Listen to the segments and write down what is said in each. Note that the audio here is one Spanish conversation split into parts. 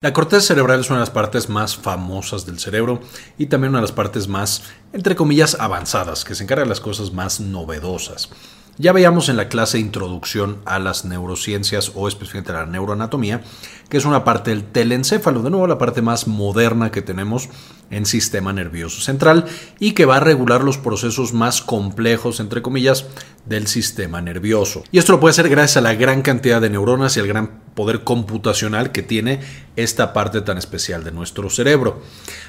La corteza cerebral es una de las partes más famosas del cerebro y también una de las partes más, entre comillas, avanzadas, que se encarga de las cosas más novedosas. Ya veíamos en la clase Introducción a las neurociencias o específicamente a la neuroanatomía, que es una parte del telencéfalo, de nuevo la parte más moderna que tenemos en sistema nervioso central y que va a regular los procesos más complejos, entre comillas, del sistema nervioso. Y esto lo puede hacer gracias a la gran cantidad de neuronas y al gran poder computacional que tiene esta parte tan especial de nuestro cerebro.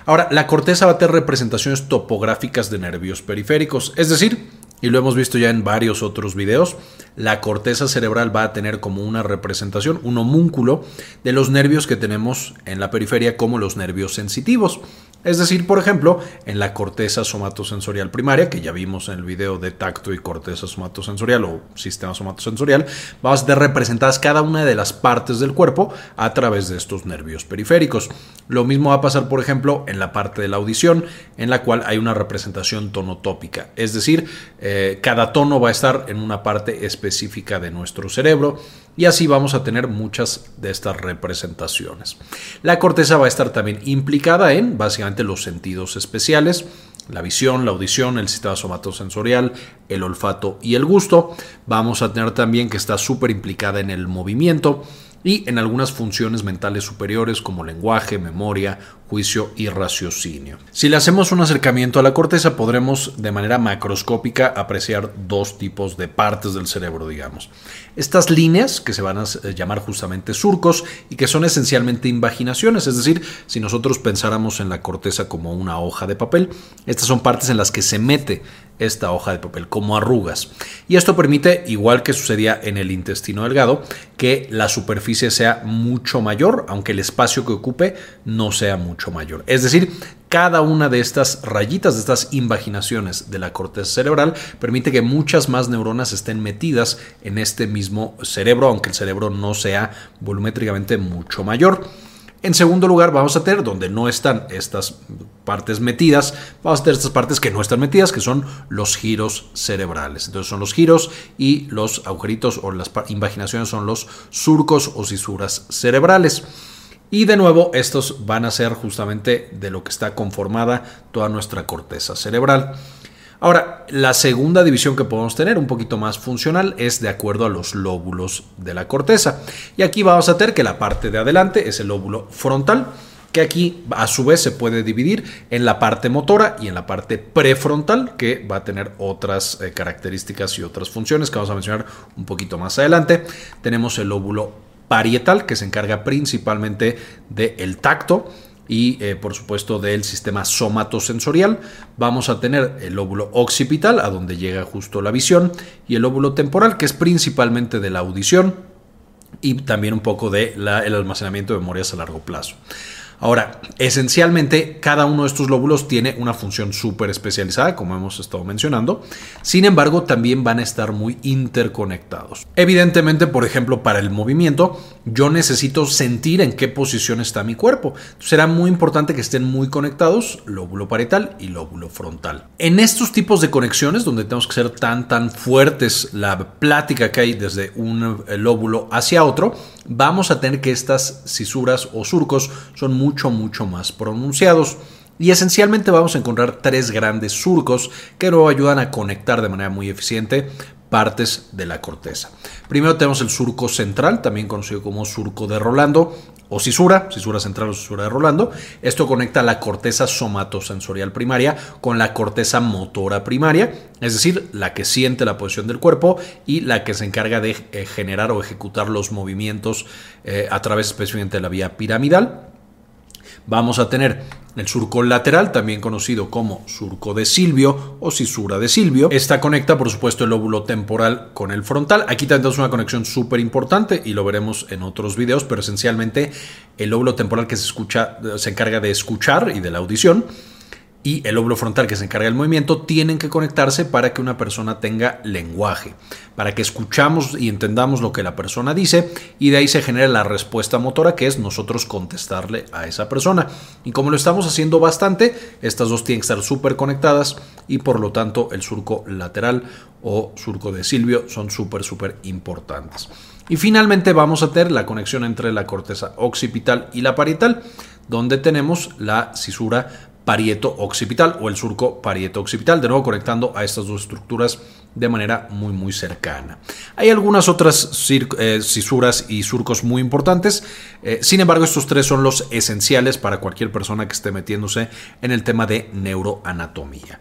Ahora, la corteza va a tener representaciones topográficas de nervios periféricos, es decir, y lo hemos visto ya en varios otros videos, la corteza cerebral va a tener como una representación, un homúnculo de los nervios que tenemos en la periferia como los nervios sensitivos. Es decir, por ejemplo, en la corteza somatosensorial primaria, que ya vimos en el video de tacto y corteza somatosensorial o sistema somatosensorial, vamos a tener representadas cada una de las partes del cuerpo a través de estos nervios periféricos. Lo mismo va a pasar, por ejemplo, en la parte de la audición, en la cual hay una representación tonotópica. Es decir, eh, cada tono va a estar en una parte específica de nuestro cerebro y así vamos a tener muchas de estas representaciones. La corteza va a estar también implicada en básicamente los sentidos especiales, la visión, la audición, el sistema somatosensorial, el olfato y el gusto. Vamos a tener también que está súper implicada en el movimiento y en algunas funciones mentales superiores como lenguaje, memoria, juicio y raciocinio. Si le hacemos un acercamiento a la corteza, podremos de manera macroscópica apreciar dos tipos de partes del cerebro, digamos. Estas líneas, que se van a llamar justamente surcos y que son esencialmente invaginaciones, es decir, si nosotros pensáramos en la corteza como una hoja de papel, estas son partes en las que se mete esta hoja de papel, como arrugas. Y esto permite, igual que sucedía en el intestino delgado, que la superficie sea mucho mayor, aunque el espacio que ocupe no sea mucho mayor. Es decir, cada una de estas rayitas, de estas invaginaciones de la corteza cerebral, permite que muchas más neuronas estén metidas en este mismo cerebro, aunque el cerebro no sea volumétricamente mucho mayor. En segundo lugar, vamos a tener donde no están estas partes metidas, vamos a tener estas partes que no están metidas, que son los giros cerebrales. Entonces son los giros y los agujeritos o las invaginaciones son los surcos o cisuras cerebrales. Y de nuevo, estos van a ser justamente de lo que está conformada toda nuestra corteza cerebral. Ahora, la segunda división que podemos tener, un poquito más funcional, es de acuerdo a los lóbulos de la corteza. Y aquí vamos a tener que la parte de adelante es el lóbulo frontal, que aquí a su vez se puede dividir en la parte motora y en la parte prefrontal, que va a tener otras eh, características y otras funciones que vamos a mencionar un poquito más adelante. Tenemos el lóbulo parietal, que se encarga principalmente del tacto y eh, por supuesto del sistema somatosensorial. Vamos a tener el lóbulo occipital, a donde llega justo la visión, y el lóbulo temporal, que es principalmente de la audición y también un poco del el almacenamiento de memorias a largo plazo. Ahora, esencialmente cada uno de estos lóbulos tiene una función súper especializada, como hemos estado mencionando. Sin embargo, también van a estar muy interconectados. Evidentemente, por ejemplo, para el movimiento, yo necesito sentir en qué posición está mi cuerpo. Será muy importante que estén muy conectados lóbulo parietal y lóbulo frontal. En estos tipos de conexiones, donde tenemos que ser tan, tan fuertes la plática que hay desde un eh, lóbulo hacia otro, vamos a tener que estas cisuras o surcos son mucho, mucho más pronunciados. Y esencialmente vamos a encontrar tres grandes surcos que nos ayudan a conectar de manera muy eficiente partes de la corteza. Primero tenemos el surco central, también conocido como surco de Rolando, o cisura, cisura central o cisura de Rolando. Esto conecta la corteza somatosensorial primaria con la corteza motora primaria, es decir, la que siente la posición del cuerpo y la que se encarga de eh, generar o ejecutar los movimientos eh, a través específicamente de la vía piramidal. Vamos a tener el surco lateral, también conocido como surco de Silvio o cisura de Silvio. Esta conecta, por supuesto, el lóbulo temporal con el frontal. Aquí tenemos una conexión súper importante y lo veremos en otros videos, pero esencialmente el lóbulo temporal que se escucha, se encarga de escuchar y de la audición y el lóbulo frontal que se encarga del movimiento tienen que conectarse para que una persona tenga lenguaje, para que escuchamos y entendamos lo que la persona dice y de ahí se genera la respuesta motora que es nosotros contestarle a esa persona. Y como lo estamos haciendo bastante, estas dos tienen que estar súper conectadas y por lo tanto el surco lateral o surco de Silvio son súper, súper importantes. Y finalmente vamos a tener la conexión entre la corteza occipital y la parietal, donde tenemos la cisura parieto-occipital o el surco parieto-occipital, de nuevo conectando a estas dos estructuras de manera muy muy cercana. Hay algunas otras eh, cisuras y surcos muy importantes, eh, sin embargo estos tres son los esenciales para cualquier persona que esté metiéndose en el tema de neuroanatomía.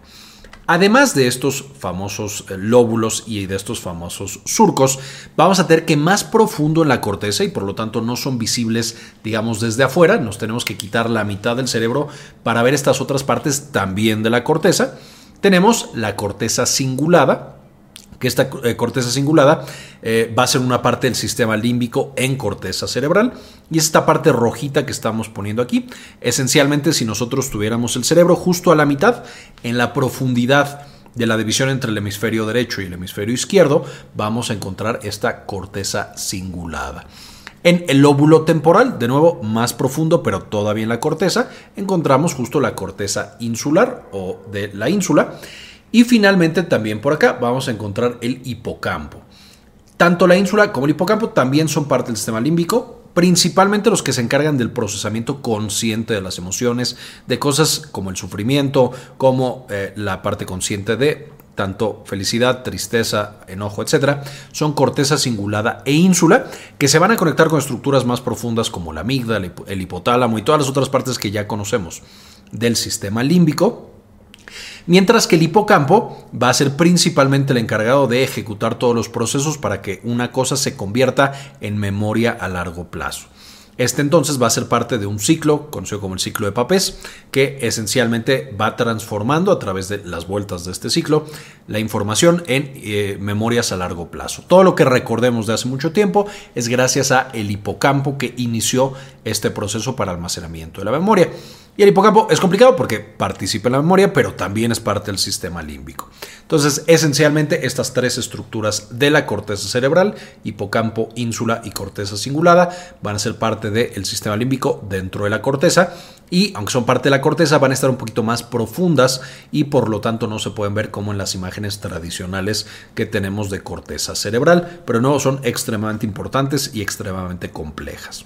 Además de estos famosos eh, lóbulos y de estos famosos surcos, vamos a tener que más profundo en la corteza y por lo tanto no son visibles, digamos, desde afuera. Nos tenemos que quitar la mitad del cerebro para ver estas otras partes también de la corteza. Tenemos la corteza cingulada, que esta eh, corteza cingulada eh, va a ser una parte del sistema límbico en corteza cerebral y esta parte rojita que estamos poniendo aquí, esencialmente si nosotros tuviéramos el cerebro justo a la mitad, en la profundidad de la división entre el hemisferio derecho y el hemisferio izquierdo, vamos a encontrar esta corteza cingulada. En el lóbulo temporal, de nuevo más profundo, pero todavía en la corteza, encontramos justo la corteza insular o de la ínsula. Y finalmente también por acá vamos a encontrar el hipocampo. Tanto la ínsula como el hipocampo también son parte del sistema límbico, principalmente los que se encargan del procesamiento consciente de las emociones, de cosas como el sufrimiento, como eh, la parte consciente de tanto felicidad, tristeza, enojo, etc., son corteza cingulada e ínsula que se van a conectar con estructuras más profundas como la amígdala, el hipotálamo y todas las otras partes que ya conocemos del sistema límbico Mientras que el hipocampo va a ser principalmente el encargado de ejecutar todos los procesos para que una cosa se convierta en memoria a largo plazo. Este entonces va a ser parte de un ciclo, conocido como el ciclo de Papés, que esencialmente va transformando a través de las vueltas de este ciclo la información en eh, memorias a largo plazo. Todo lo que recordemos de hace mucho tiempo es gracias a el hipocampo que inició este proceso para almacenamiento de la memoria. Y el hipocampo es complicado porque participa en la memoria, pero también es parte del sistema límbico. Entonces, esencialmente, estas tres estructuras de la corteza cerebral, hipocampo, ínsula y corteza cingulada, van a ser parte del sistema límbico dentro de la corteza. Y aunque son parte de la corteza, van a estar un poquito más profundas y por lo tanto no se pueden ver como en las imágenes tradicionales que tenemos de corteza cerebral, pero no son extremadamente importantes y extremadamente complejas.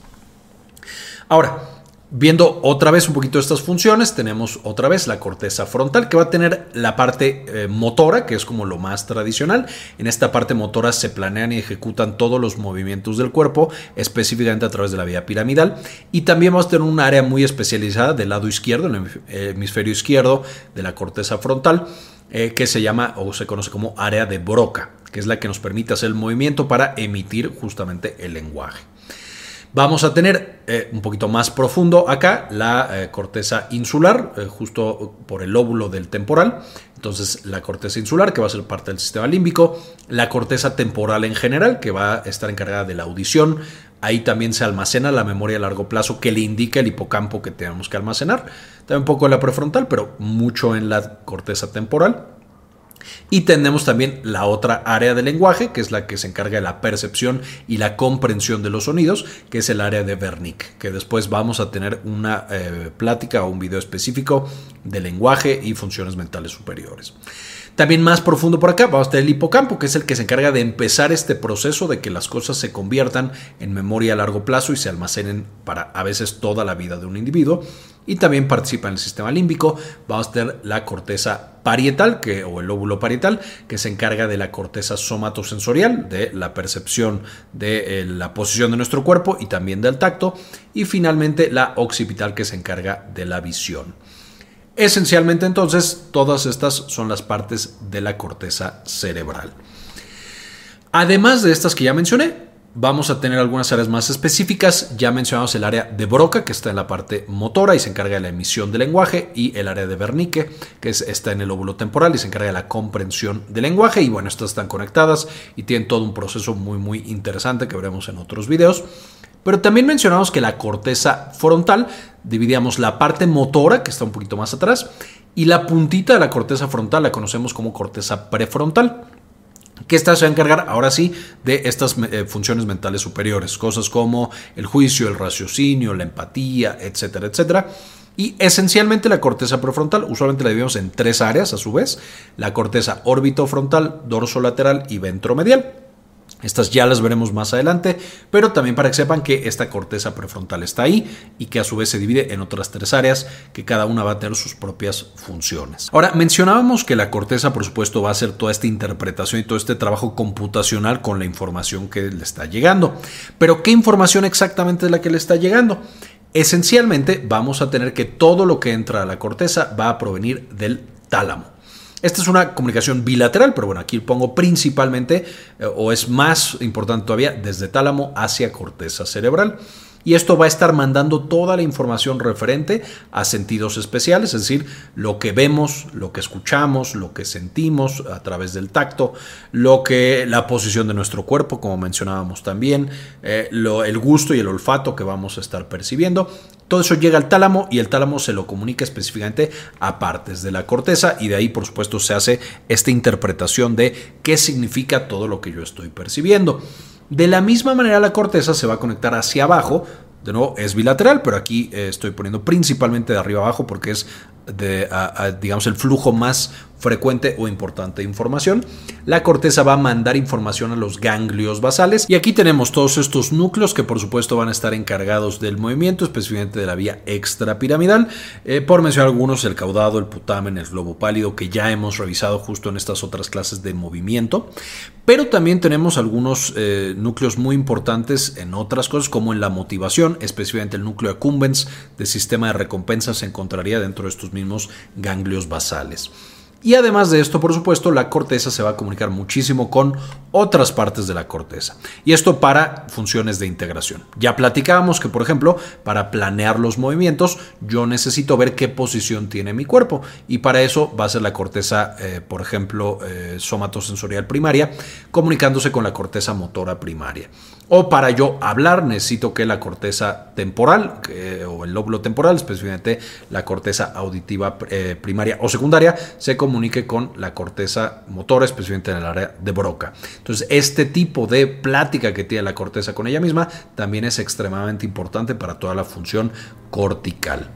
Ahora, Viendo otra vez un poquito estas funciones, tenemos otra vez la corteza frontal que va a tener la parte eh, motora, que es como lo más tradicional. En esta parte motora se planean y ejecutan todos los movimientos del cuerpo, específicamente a través de la vía piramidal. Y también vamos a tener un área muy especializada del lado izquierdo, en el hemisferio izquierdo de la corteza frontal, eh, que se llama o se conoce como área de Broca, que es la que nos permite hacer el movimiento para emitir justamente el lenguaje. Vamos a tener eh, un poquito más profundo acá la eh, corteza insular, eh, justo por el lóbulo del temporal. Entonces la corteza insular, que va a ser parte del sistema límbico. La corteza temporal en general, que va a estar encargada de la audición. Ahí también se almacena la memoria a largo plazo que le indica el hipocampo que tenemos que almacenar. También un poco en la prefrontal, pero mucho en la corteza temporal. Y tenemos también la otra área del lenguaje, que es la que se encarga de la percepción y la comprensión de los sonidos, que es el área de Wernicke, que después vamos a tener una eh, plática o un video específico de lenguaje y funciones mentales superiores. También más profundo por acá vamos a tener el hipocampo, que es el que se encarga de empezar este proceso de que las cosas se conviertan en memoria a largo plazo y se almacenen para a veces toda la vida de un individuo. Y también participa en el sistema límbico. Vamos a tener la corteza parietal, que, o el lóbulo parietal, que se encarga de la corteza somatosensorial, de la percepción de eh, la posición de nuestro cuerpo y también del tacto. Y finalmente la occipital, que se encarga de la visión. Esencialmente entonces todas estas son las partes de la corteza cerebral. Además de estas que ya mencioné, vamos a tener algunas áreas más específicas. Ya mencionamos el área de Broca, que está en la parte motora y se encarga de la emisión del lenguaje, y el área de Wernicke, que está en el óvulo temporal y se encarga de la comprensión del lenguaje. Y bueno, estas están conectadas y tienen todo un proceso muy, muy interesante que veremos en otros videos. Pero también mencionamos que la corteza frontal, dividíamos la parte motora, que está un poquito más atrás, y la puntita de la corteza frontal la conocemos como corteza prefrontal que esta se va a encargar ahora sí de estas eh, funciones mentales superiores, cosas como el juicio, el raciocinio, la empatía, etcétera, etcétera. Y esencialmente la corteza prefrontal, usualmente la dividimos en tres áreas a su vez, la corteza orbitofrontal, dorsolateral y ventromedial. Estas ya las veremos más adelante, pero también para que sepan que esta corteza prefrontal está ahí y que a su vez se divide en otras tres áreas que cada una va a tener sus propias funciones. Ahora, mencionábamos que la corteza, por supuesto, va a hacer toda esta interpretación y todo este trabajo computacional con la información que le está llegando. Pero, ¿qué información exactamente es la que le está llegando? Esencialmente, vamos a tener que todo lo que entra a la corteza va a provenir del tálamo. Esta es una comunicación bilateral, pero bueno, aquí pongo principalmente, eh, o es más importante todavía, desde tálamo hacia corteza cerebral y esto va a estar mandando toda la información referente a sentidos especiales, es decir, lo que vemos, lo que escuchamos, lo que sentimos a través del tacto, lo que la posición de nuestro cuerpo, como mencionábamos también, eh, el gusto y el olfato que vamos a estar percibiendo. Todo eso llega al tálamo y el tálamo se lo comunica específicamente a partes de la corteza y de ahí por supuesto se hace esta interpretación de qué significa todo lo que yo estoy percibiendo. De la misma manera la corteza se va a conectar hacia abajo. De nuevo, es bilateral, pero aquí eh, estoy poniendo principalmente de arriba abajo porque es de, digamos, el flujo más frecuente o importante de información. La corteza va a mandar información a los ganglios basales y aquí tenemos todos estos núcleos que por supuesto van a estar encargados del movimiento, específicamente de la vía extrapiramidal. Eh, por mencionar algunos, el caudado, el putamen, el globo pálido, que ya hemos revisado justo en estas otras clases de movimiento. Pero también tenemos algunos eh, núcleos muy importantes en otras cosas, como en la motivación, específicamente el núcleo accumbens del sistema de recompensa se encontraría dentro de estos mismos ganglios basales. Y además de esto, por supuesto, la corteza se va a comunicar muchísimo con otras partes de la corteza. Y esto para funciones de integración. Ya platicábamos que, por ejemplo, para planear los movimientos, yo necesito ver qué posición tiene mi cuerpo. Y para eso va a ser la corteza, eh, por ejemplo, eh, somatosensorial primaria, comunicándose con la corteza motora primaria. O para yo hablar necesito que la corteza temporal o el lóbulo temporal, específicamente la corteza auditiva eh, primaria o secundaria, se comunique con la corteza motora, específicamente en el área de Broca. Entonces, este tipo de plática que tiene la corteza con ella misma también es extremadamente importante para toda la función cortical.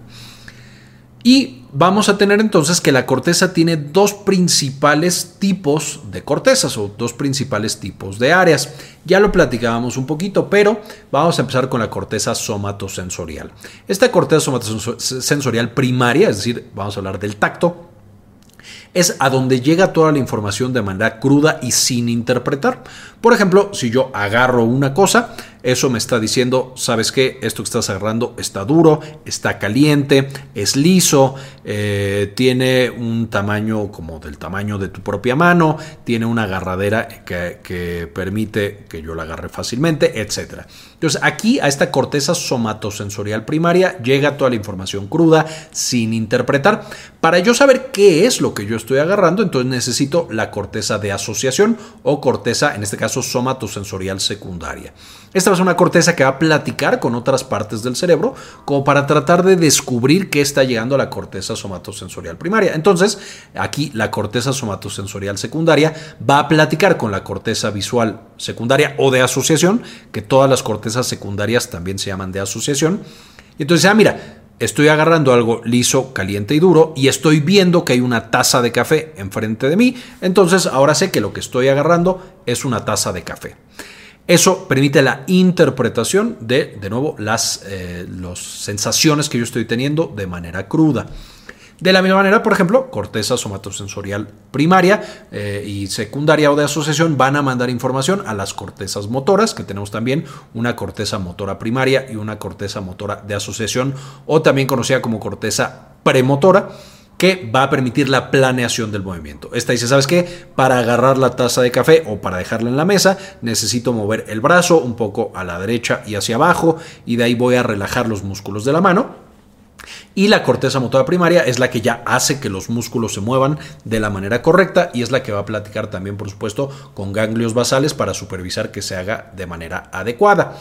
Y vamos a tener entonces que la corteza tiene dos principales tipos de cortezas o dos principales tipos de áreas. Ya lo platicábamos un poquito, pero vamos a empezar con la corteza somatosensorial. Esta corteza somatosensorial primaria, es decir, vamos a hablar del tacto, es a donde llega toda la información de manera cruda y sin interpretar. Por ejemplo, si yo agarro una cosa, eso me está diciendo, ¿sabes qué? Esto que estás agarrando está duro, está caliente, es liso, eh, tiene un tamaño como del tamaño de tu propia mano, tiene una agarradera que, que permite que yo la agarre fácilmente, etc. Entonces aquí a esta corteza somatosensorial primaria llega toda la información cruda sin interpretar. Para yo saber qué es lo que yo estoy agarrando, entonces necesito la corteza de asociación o corteza, en este caso somatosensorial secundaria. Esta ser una corteza que va a platicar con otras partes del cerebro como para tratar de descubrir qué está llegando a la corteza somatosensorial primaria. Entonces, aquí la corteza somatosensorial secundaria va a platicar con la corteza visual secundaria o de asociación, que todas las cortezas secundarias también se llaman de asociación. Entonces, ah, mira, estoy agarrando algo liso, caliente y duro y estoy viendo que hay una taza de café enfrente de mí. Entonces ahora sé que lo que estoy agarrando es una taza de café. Eso permite la interpretación de, de nuevo, las eh, sensaciones que yo estoy teniendo de manera cruda. De la misma manera, por ejemplo, corteza somatosensorial primaria eh, y secundaria o de asociación van a mandar información a las cortezas motoras, que tenemos también una corteza motora primaria y una corteza motora de asociación, o también conocida como corteza premotora que va a permitir la planeación del movimiento. Esta dice, ¿sabes qué? Para agarrar la taza de café o para dejarla en la mesa, necesito mover el brazo un poco a la derecha y hacia abajo y de ahí voy a relajar los músculos de la mano. Y la corteza motora primaria es la que ya hace que los músculos se muevan de la manera correcta y es la que va a platicar también, por supuesto, con ganglios basales para supervisar que se haga de manera adecuada.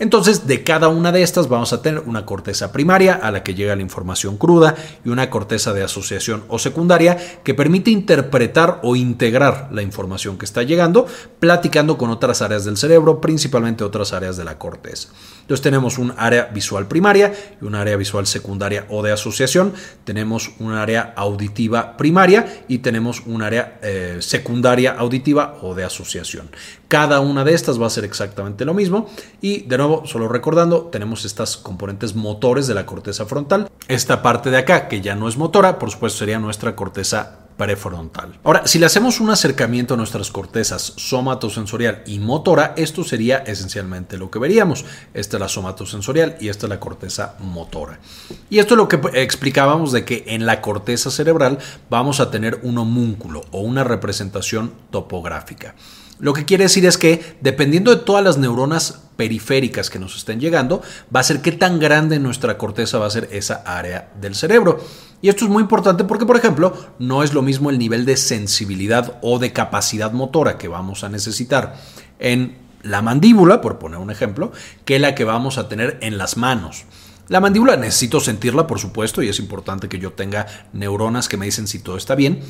Entonces, de cada una de estas vamos a tener una corteza primaria a la que llega la información cruda y una corteza de asociación o secundaria que permite interpretar o integrar la información que está llegando, platicando con otras áreas del cerebro, principalmente otras áreas de la corteza. Entonces tenemos un área visual primaria y un área visual secundaria o de asociación, tenemos un área auditiva primaria y tenemos un área eh, secundaria auditiva o de asociación. Cada una de estas va a ser exactamente lo mismo. Y de nuevo, solo recordando, tenemos estas componentes motores de la corteza frontal. Esta parte de acá, que ya no es motora, por supuesto sería nuestra corteza prefrontal. Ahora, si le hacemos un acercamiento a nuestras cortezas somatosensorial y motora, esto sería esencialmente lo que veríamos. Esta es la somatosensorial y esta es la corteza motora. Y esto es lo que explicábamos de que en la corteza cerebral vamos a tener un homúnculo o una representación topográfica. Lo que quiere decir es que dependiendo de todas las neuronas periféricas que nos estén llegando, va a ser qué tan grande nuestra corteza va a ser esa área del cerebro. Y esto es muy importante porque, por ejemplo, no es lo mismo el nivel de sensibilidad o de capacidad motora que vamos a necesitar en la mandíbula, por poner un ejemplo, que la que vamos a tener en las manos. La mandíbula necesito sentirla, por supuesto, y es importante que yo tenga neuronas que me dicen si todo está bien,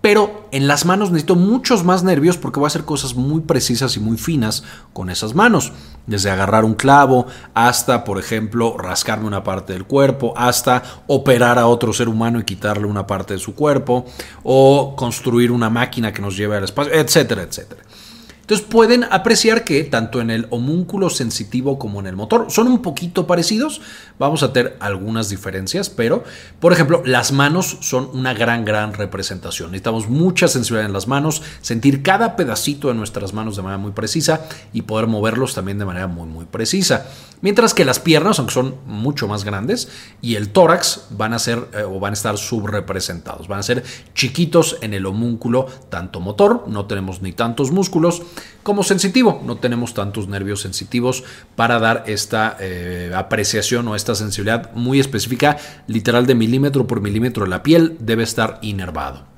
pero en las manos necesito muchos más nervios porque voy a hacer cosas muy precisas y muy finas con esas manos. Desde agarrar un clavo hasta, por ejemplo, rascarme una parte del cuerpo, hasta operar a otro ser humano y quitarle una parte de su cuerpo, o construir una máquina que nos lleve al espacio, etcétera, etcétera. Entonces pueden apreciar que tanto en el homúnculo sensitivo como en el motor son un poquito parecidos. Vamos a tener algunas diferencias, pero por ejemplo las manos son una gran, gran representación. Necesitamos mucha sensibilidad en las manos, sentir cada pedacito de nuestras manos de manera muy precisa y poder moverlos también de manera muy, muy precisa. Mientras que las piernas, aunque son mucho más grandes, y el tórax van a ser eh, o van a estar subrepresentados. Van a ser chiquitos en el homúnculo, tanto motor, no tenemos ni tantos músculos, como sensitivo. No tenemos tantos nervios sensitivos para dar esta eh, apreciación o esta sensibilidad muy específica, literal de milímetro por milímetro de la piel, debe estar inervado.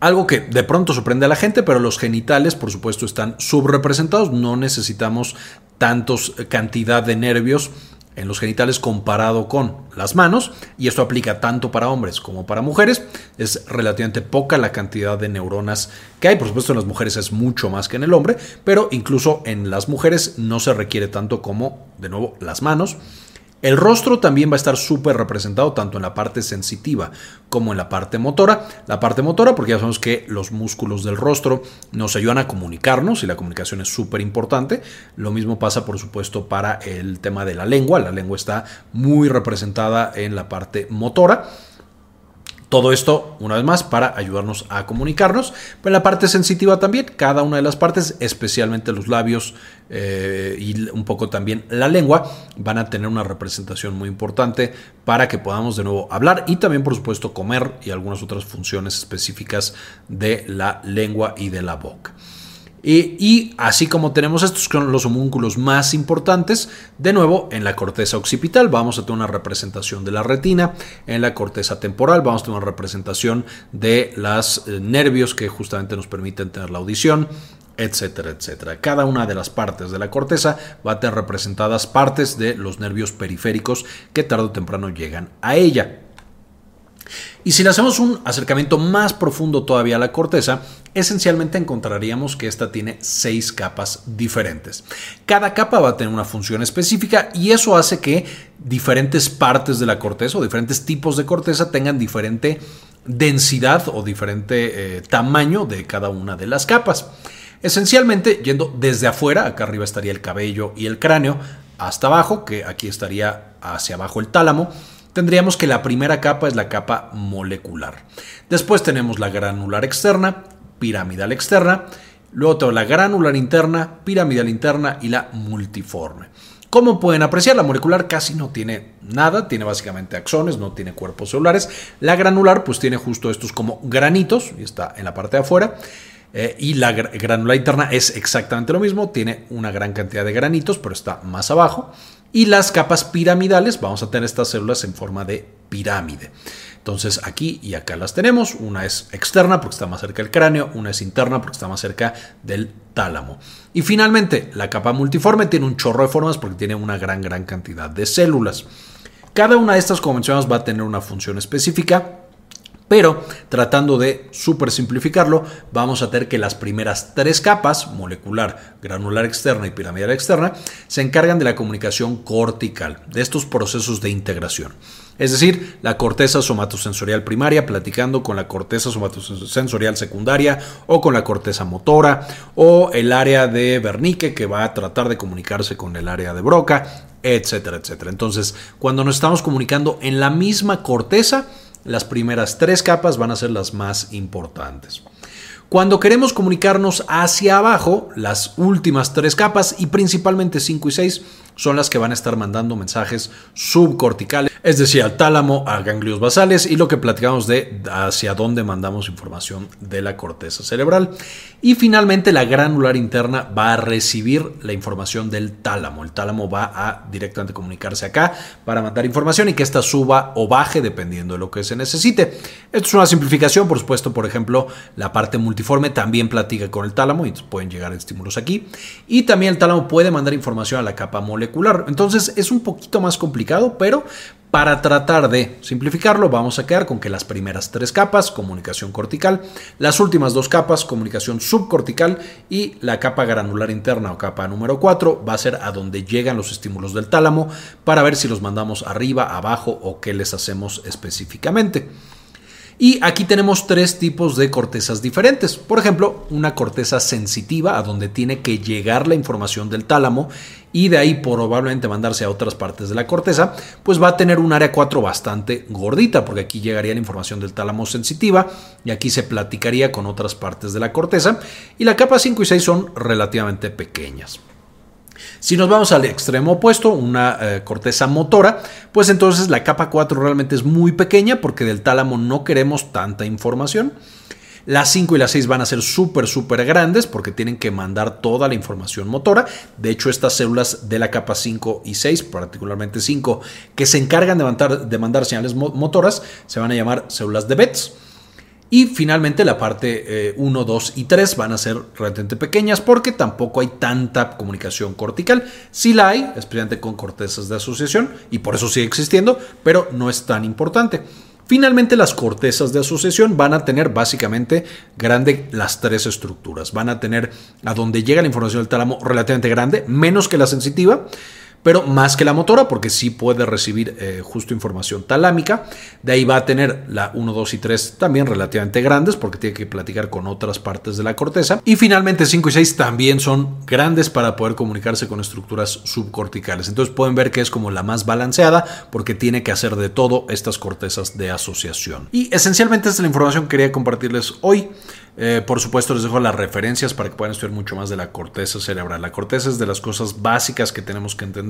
Algo que de pronto sorprende a la gente, pero los genitales, por supuesto, están subrepresentados. No necesitamos tantos eh, cantidad de nervios en los genitales comparado con las manos, y esto aplica tanto para hombres como para mujeres. Es relativamente poca la cantidad de neuronas que hay, por supuesto en las mujeres es mucho más que en el hombre, pero incluso en las mujeres no se requiere tanto como, de nuevo, las manos. El rostro también va a estar súper representado tanto en la parte sensitiva como en la parte motora. La parte motora, porque ya sabemos que los músculos del rostro nos ayudan a comunicarnos y la comunicación es súper importante. Lo mismo pasa, por supuesto, para el tema de la lengua. La lengua está muy representada en la parte motora. Todo esto, una vez más, para ayudarnos a comunicarnos. Pero la parte sensitiva también, cada una de las partes, especialmente los labios eh, y un poco también la lengua, van a tener una representación muy importante para que podamos de nuevo hablar y también, por supuesto, comer y algunas otras funciones específicas de la lengua y de la boca. Y, así como tenemos estos son los homúnculos más importantes, de nuevo en la corteza occipital vamos a tener una representación de la retina, en la corteza temporal vamos a tener una representación de los eh, nervios que justamente nos permiten tener la audición, etcétera, etcétera. Cada una de las partes de la corteza va a tener representadas partes de los nervios periféricos que tarde o temprano llegan a ella. Y si le hacemos un acercamiento más profundo todavía a la corteza, esencialmente encontraríamos que esta tiene seis capas diferentes. Cada capa va a tener una función específica y eso hace que diferentes partes de la corteza o diferentes tipos de corteza tengan diferente densidad o diferente eh, tamaño de cada una de las capas. Esencialmente, yendo desde afuera, acá arriba estaría el cabello y el cráneo, hasta abajo, que aquí estaría hacia abajo el tálamo, tendríamos que la primera capa es la capa molecular. Después tenemos la granular externa, piramidal externa, luego tengo la granular interna, piramidal interna y la multiforme. Como pueden apreciar, la molecular casi no tiene nada, tiene básicamente axones, no tiene cuerpos celulares. La granular pues tiene justo estos como granitos, y está en la parte de afuera. Eh, y la granular interna es exactamente lo mismo, tiene una gran cantidad de granitos, pero está más abajo. Y las capas piramidales, vamos a tener estas células en forma de pirámide. Entonces aquí y acá las tenemos. Una es externa porque está más cerca del cráneo, una es interna porque está más cerca del tálamo. Y finalmente, la capa multiforme tiene un chorro de formas porque tiene una gran, gran cantidad de células. Cada una de estas, como mencionamos, va a tener una función específica Pero tratando de super simplificarlo, vamos a tener que las primeras tres capas, molecular, granular externa y piramidal externa, se encargan de la comunicación cortical, de estos procesos de integración. Es decir, la corteza somatosensorial primaria platicando con la corteza somatosensorial secundaria o con la corteza motora o el área de Wernicke que va a tratar de comunicarse con el área de Broca, etcétera, etcétera. Entonces, cuando nos estamos comunicando en la misma corteza, las primeras tres capas van a ser las más importantes. Cuando queremos comunicarnos hacia abajo, las últimas tres capas y principalmente 5 y 6 son las que van a estar mandando mensajes subcorticales, es decir, al tálamo, a ganglios basales y lo que platicamos de hacia dónde mandamos información de la corteza cerebral. Y finalmente la granular interna va a recibir la información del tálamo. El tálamo va a directamente comunicarse acá para mandar información y que ésta suba o baje dependiendo de lo que se necesite. Esto es una simplificación, por supuesto, por ejemplo, la parte multiforme también platica con el tálamo y pueden llegar estímulos aquí. Y también el tálamo puede mandar información a la capa molecular entonces es un poquito más complicado, pero para tratar de simplificarlo, vamos a quedar con que las primeras tres capas, comunicación cortical, las últimas dos capas, comunicación subcortical y la capa granular interna o capa número 4 va a ser a donde llegan los estímulos del tálamo para ver si los mandamos arriba, abajo o qué les hacemos específicamente. Y aquí tenemos tres tipos de cortezas diferentes. Por ejemplo, una corteza sensitiva a donde tiene que llegar la información del tálamo y de ahí probablemente mandarse a otras partes de la corteza, pues va a tener un área 4 bastante gordita, porque aquí llegaría la información del tálamo sensitiva y aquí se platicaría con otras partes de la corteza. Y la capa 5 y 6 son relativamente pequeñas. Si nos vamos al extremo opuesto, una eh, corteza motora, pues entonces la capa 4 realmente es muy pequeña porque del tálamo no queremos tanta información. Las 5 y las 6 van a ser súper, súper grandes porque tienen que mandar toda la información motora. De hecho, estas células de la capa 5 y 6, particularmente 5, que se encargan de mandar, señales motoras, se van a llamar células de Betz. Y finalmente la parte 1, eh, 2 y 3 van a ser relativamente pequeñas porque tampoco hay tanta comunicación cortical. Sí la hay, especialmente con cortezas de asociación, y por eso sigue existiendo, pero no es tan importante. Finalmente las cortezas de asociación van a tener básicamente grande las tres estructuras. Van a tener a donde llega la información del tálamo relativamente grande, menos que la sensitiva pero más que la motora, porque sí puede recibir eh, justo información talámica. De ahí va a tener la 1, 2 y 3 también relativamente grandes, porque tiene que platicar con otras partes de la corteza. Y finalmente 5 y 6 también son grandes para poder comunicarse con estructuras subcorticales. Entonces pueden ver que es como la más balanceada, porque tiene que hacer de todo estas cortezas de asociación. Y esencialmente esta es la información que quería compartirles hoy. Eh, por supuesto, les dejo las referencias para que puedan estudiar mucho más de la corteza cerebral. La corteza es de las cosas básicas que tenemos que entender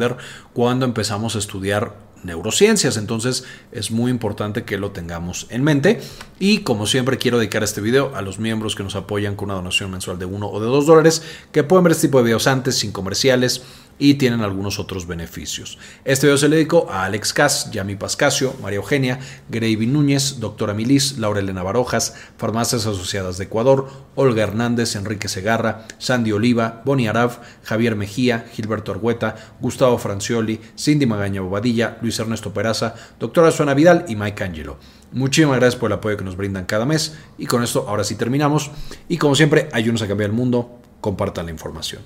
cuando empezamos a estudiar neurociencias. Entonces, es muy importante que lo tengamos en mente. Y como siempre, quiero dedicar este video a los miembros que nos apoyan con una donación mensual de 1 o de 2 dólares, que pueden ver este tipo de videos antes, sin comerciales y tienen algunos otros beneficios. Este video se le dedico a Alex Cas, Yami Pascasio, María Eugenia, Gravy Núñez, Doctora Milis, Laura Elena Barojas, Farmacias Asociadas de Ecuador, Olga Hernández, Enrique Segarra, Sandy Oliva, Boni Araf, Javier Mejía, Gilberto Argueta, Gustavo Francioli, Cindy Magaña Bobadilla, Luis Ernesto Peraza, Doctora Suana Vidal y Mike Angelo. Muchísimas gracias por el apoyo que nos brindan cada mes y con esto ahora sí terminamos y como siempre ayúdenos a cambiar el mundo, compartan la información.